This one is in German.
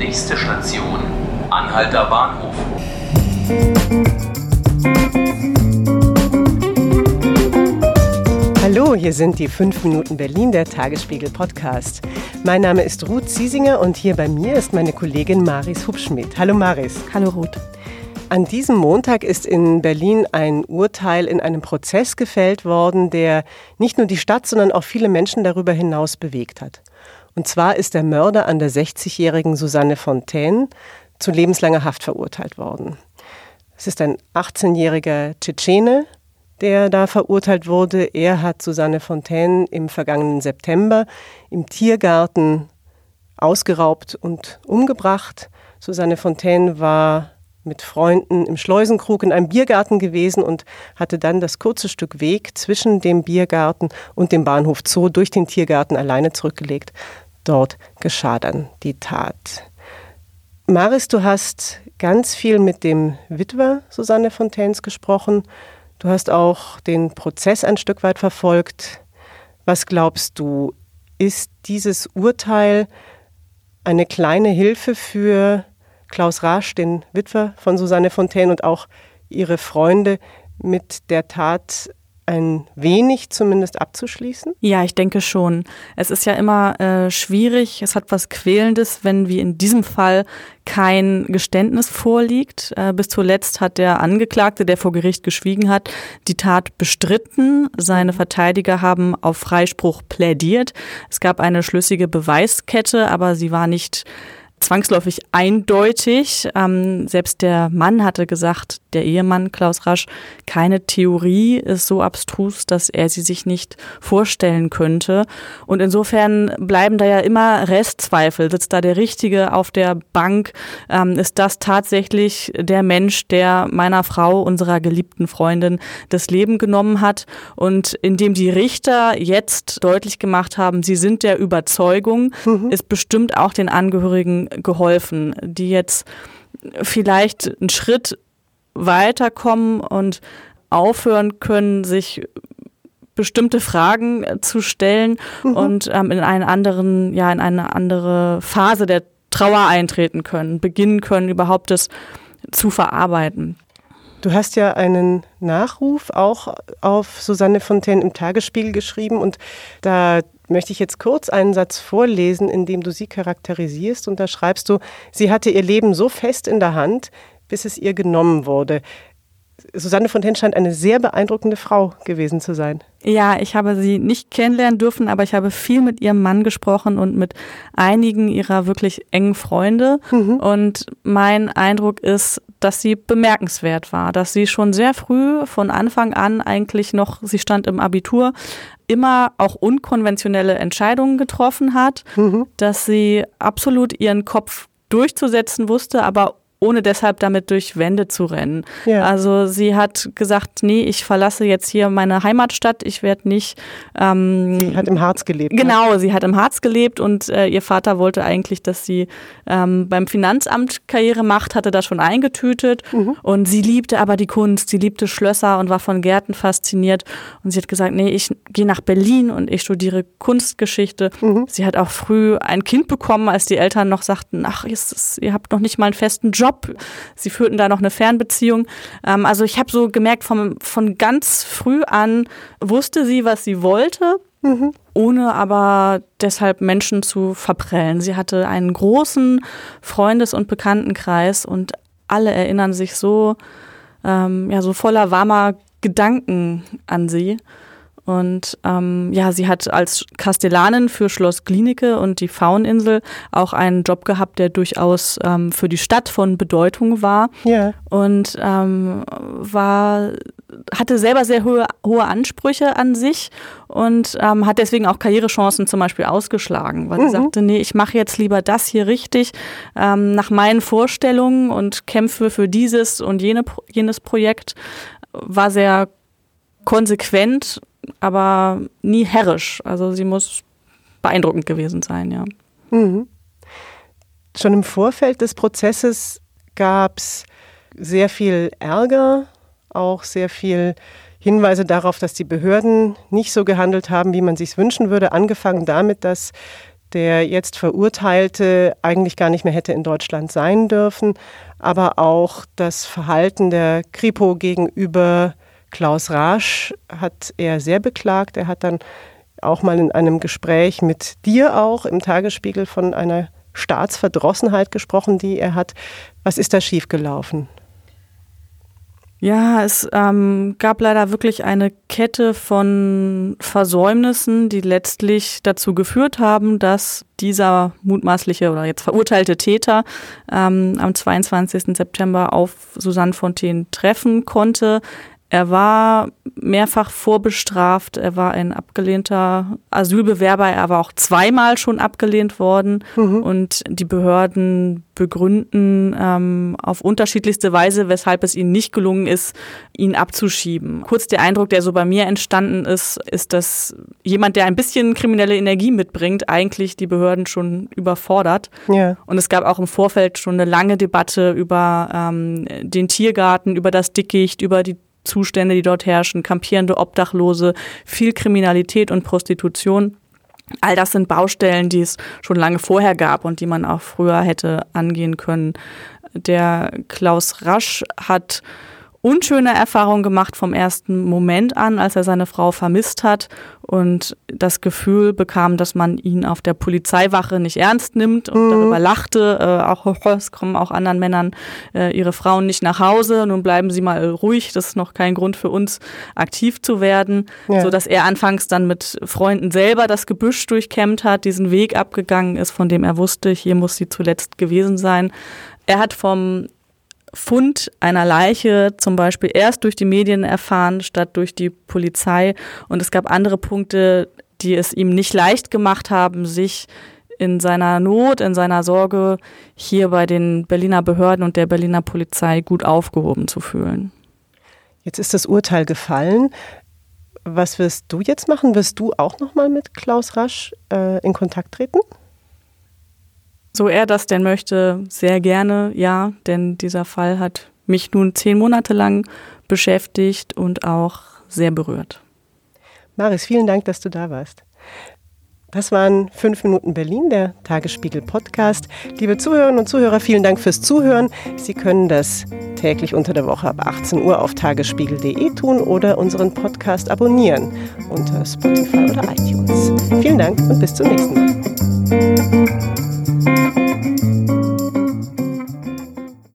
Nächste Station, Anhalter Bahnhof. Hallo, hier sind die 5 Minuten Berlin, der Tagesspiegel Podcast. Mein Name ist Ruth Ziesinger und hier bei mir ist meine Kollegin Maris Hubschmidt. Hallo Maris. Hallo Ruth. An diesem Montag ist in Berlin ein Urteil in einem Prozess gefällt worden, der nicht nur die Stadt, sondern auch viele Menschen darüber hinaus bewegt hat. Und zwar ist der Mörder an der 60-jährigen Susanne Fontaine zu lebenslanger Haft verurteilt worden. Es ist ein 18-jähriger Tschetschene, der da verurteilt wurde. Er hat Susanne Fontaine im vergangenen September im Tiergarten ausgeraubt und umgebracht. Susanne Fontaine war mit Freunden im Schleusenkrug in einem Biergarten gewesen und hatte dann das kurze Stück Weg zwischen dem Biergarten und dem Bahnhof Zoo durch den Tiergarten alleine zurückgelegt. Dort geschah dann die Tat. Maris, du hast ganz viel mit dem Witwer Susanne Fontaines gesprochen. Du hast auch den Prozess ein Stück weit verfolgt. Was glaubst du, ist dieses Urteil eine kleine Hilfe für Klaus Rasch, den Witwer von Susanne Fontaine und auch ihre Freunde mit der Tat ein wenig zumindest abzuschließen? Ja, ich denke schon. Es ist ja immer äh, schwierig, es hat was Quälendes, wenn wie in diesem Fall kein Geständnis vorliegt. Äh, bis zuletzt hat der Angeklagte, der vor Gericht geschwiegen hat, die Tat bestritten. Seine Verteidiger haben auf Freispruch plädiert. Es gab eine schlüssige Beweiskette, aber sie war nicht zwangsläufig eindeutig. Ähm, selbst der Mann hatte gesagt, der Ehemann Klaus Rasch, keine Theorie ist so abstrus, dass er sie sich nicht vorstellen könnte. Und insofern bleiben da ja immer Restzweifel. Sitzt da der Richtige auf der Bank? Ähm, ist das tatsächlich der Mensch, der meiner Frau, unserer geliebten Freundin, das Leben genommen hat? Und indem die Richter jetzt deutlich gemacht haben, sie sind der Überzeugung, mhm. ist bestimmt auch den Angehörigen geholfen, die jetzt vielleicht einen Schritt weiterkommen und aufhören können, sich bestimmte Fragen zu stellen mhm. und ähm, in einen anderen, ja, in eine andere Phase der Trauer eintreten können, beginnen können, überhaupt das zu verarbeiten. Du hast ja einen Nachruf auch auf Susanne Fontaine im Tagesspiegel geschrieben und da möchte ich jetzt kurz einen Satz vorlesen, in dem du sie charakterisierst. Und da schreibst du, sie hatte ihr Leben so fest in der Hand, bis es ihr genommen wurde. Susanne Fontaine scheint eine sehr beeindruckende Frau gewesen zu sein. Ja, ich habe sie nicht kennenlernen dürfen, aber ich habe viel mit ihrem Mann gesprochen und mit einigen ihrer wirklich engen Freunde. Mhm. Und mein Eindruck ist, dass sie bemerkenswert war, dass sie schon sehr früh von Anfang an eigentlich noch, sie stand im Abitur, immer auch unkonventionelle Entscheidungen getroffen hat, mhm. dass sie absolut ihren Kopf durchzusetzen wusste, aber ohne deshalb damit durch Wände zu rennen. Ja. Also sie hat gesagt, nee, ich verlasse jetzt hier meine Heimatstadt, ich werde nicht. Ähm, sie hat im Harz gelebt. Ne? Genau, ne? sie hat im Harz gelebt und äh, ihr Vater wollte eigentlich, dass sie ähm, beim Finanzamt Karriere macht, hatte das schon eingetütet mhm. und sie liebte aber die Kunst, sie liebte Schlösser und war von Gärten fasziniert und sie hat gesagt, nee, ich gehe nach Berlin und ich studiere Kunstgeschichte. Mhm. Sie hat auch früh ein Kind bekommen, als die Eltern noch sagten, ach, ihr habt noch nicht mal einen festen Job Job. Sie führten da noch eine Fernbeziehung. Ähm, also ich habe so gemerkt, vom, von ganz früh an wusste sie, was sie wollte. Mhm. ohne aber deshalb Menschen zu verprellen. Sie hatte einen großen Freundes- und Bekanntenkreis und alle erinnern sich so, ähm, ja, so voller warmer Gedanken an sie. Und ähm, ja, sie hat als Kastellanin für Schloss Klinike und die Fauninsel auch einen Job gehabt, der durchaus ähm, für die Stadt von Bedeutung war. Ja. Und ähm, war, hatte selber sehr hohe, hohe Ansprüche an sich und ähm, hat deswegen auch Karrierechancen zum Beispiel ausgeschlagen, weil mhm. sie sagte, nee, ich mache jetzt lieber das hier richtig ähm, nach meinen Vorstellungen und kämpfe für dieses und jene, jenes Projekt. War sehr konsequent aber nie herrisch. Also sie muss beeindruckend gewesen sein, ja. Mhm. Schon im Vorfeld des Prozesses gab es sehr viel Ärger, auch sehr viel Hinweise darauf, dass die Behörden nicht so gehandelt haben, wie man sich wünschen würde. Angefangen damit, dass der jetzt Verurteilte eigentlich gar nicht mehr hätte in Deutschland sein dürfen, aber auch das Verhalten der Kripo gegenüber Klaus Rasch hat er sehr beklagt. Er hat dann auch mal in einem Gespräch mit dir auch im Tagesspiegel von einer Staatsverdrossenheit gesprochen, die er hat. Was ist da schiefgelaufen? Ja, es ähm, gab leider wirklich eine Kette von Versäumnissen, die letztlich dazu geführt haben, dass dieser mutmaßliche oder jetzt verurteilte Täter ähm, am 22. September auf Susanne Fontaine treffen konnte. Er war mehrfach vorbestraft, er war ein abgelehnter Asylbewerber, er war auch zweimal schon abgelehnt worden mhm. und die Behörden begründen ähm, auf unterschiedlichste Weise, weshalb es ihnen nicht gelungen ist, ihn abzuschieben. Kurz der Eindruck, der so bei mir entstanden ist, ist, dass jemand, der ein bisschen kriminelle Energie mitbringt, eigentlich die Behörden schon überfordert. Ja. Und es gab auch im Vorfeld schon eine lange Debatte über ähm, den Tiergarten, über das Dickicht, über die Zustände, die dort herrschen, kampierende Obdachlose, viel Kriminalität und Prostitution. All das sind Baustellen, die es schon lange vorher gab und die man auch früher hätte angehen können. Der Klaus Rasch hat unschöne Erfahrung gemacht vom ersten Moment an, als er seine Frau vermisst hat und das Gefühl bekam, dass man ihn auf der Polizeiwache nicht ernst nimmt und mhm. darüber lachte. Äh, auch es kommen auch anderen Männern äh, ihre Frauen nicht nach Hause. Nun bleiben sie mal ruhig. Das ist noch kein Grund für uns, aktiv zu werden, ja. so dass er anfangs dann mit Freunden selber das Gebüsch durchkämmt hat, diesen Weg abgegangen ist, von dem er wusste, hier muss sie zuletzt gewesen sein. Er hat vom Fund einer Leiche zum Beispiel erst durch die Medien erfahren, statt durch die Polizei. Und es gab andere Punkte, die es ihm nicht leicht gemacht haben, sich in seiner Not, in seiner Sorge hier bei den Berliner Behörden und der Berliner Polizei gut aufgehoben zu fühlen. Jetzt ist das Urteil gefallen. Was wirst du jetzt machen? Wirst du auch noch mal mit Klaus Rasch äh, in Kontakt treten? So er das denn möchte, sehr gerne, ja, denn dieser Fall hat mich nun zehn Monate lang beschäftigt und auch sehr berührt. Maris, vielen Dank, dass du da warst. Das waren fünf Minuten Berlin, der Tagesspiegel Podcast. Liebe Zuhörerinnen und Zuhörer, vielen Dank fürs Zuhören. Sie können das täglich unter der Woche ab 18 Uhr auf tagesspiegel.de tun oder unseren Podcast abonnieren unter Spotify oder iTunes. Vielen Dank und bis zum nächsten Mal.